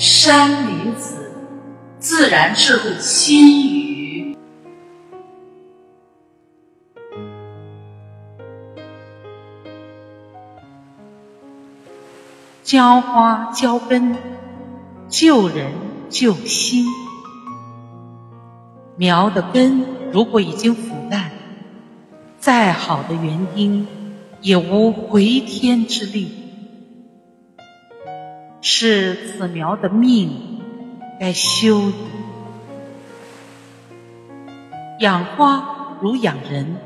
山林子，自然智慧心语。浇花浇根，救人救心。苗的根如果已经腐烂，再好的园丁也无回天之力。是此苗的命该休矣。养花如养人，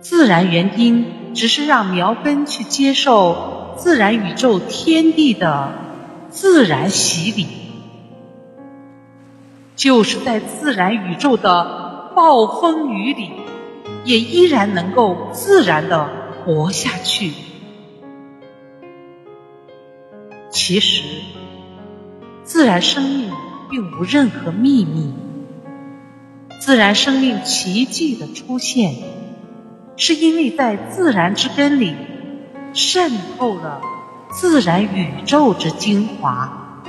自然园丁只是让苗根去接受自然宇宙天地的自然洗礼。就是在自然宇宙的暴风雨里，也依然能够自然的活下去。其实，自然生命并无任何秘密。自然生命奇迹的出现，是因为在自然之根里渗透了自然宇宙之精华。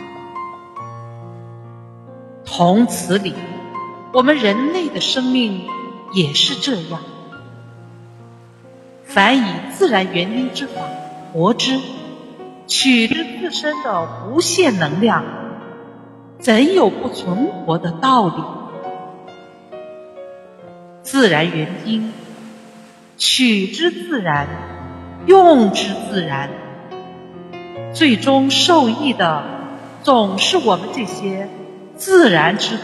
同此理，我们人类的生命也是这样。凡以自然原因之法活之，取之自身的无限能量，怎有不存活的道理？自然原因，取之自然，用之自然，最终受益的总是我们这些。自然之子，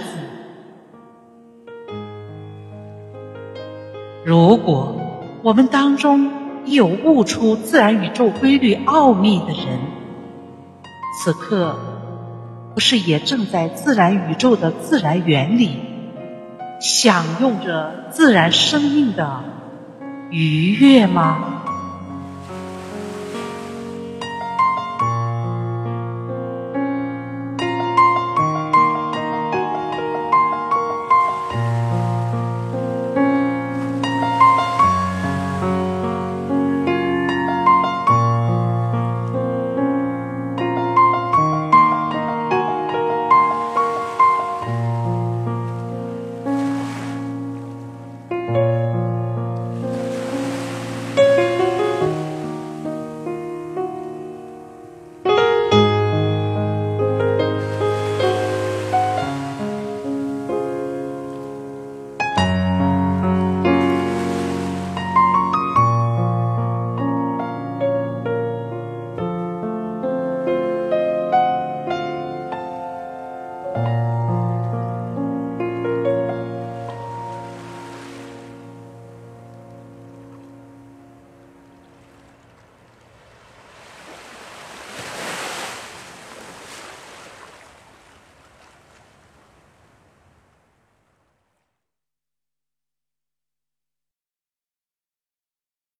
如果我们当中有悟出自然宇宙规律奥秘的人，此刻不是也正在自然宇宙的自然原理，享用着自然生命的愉悦吗？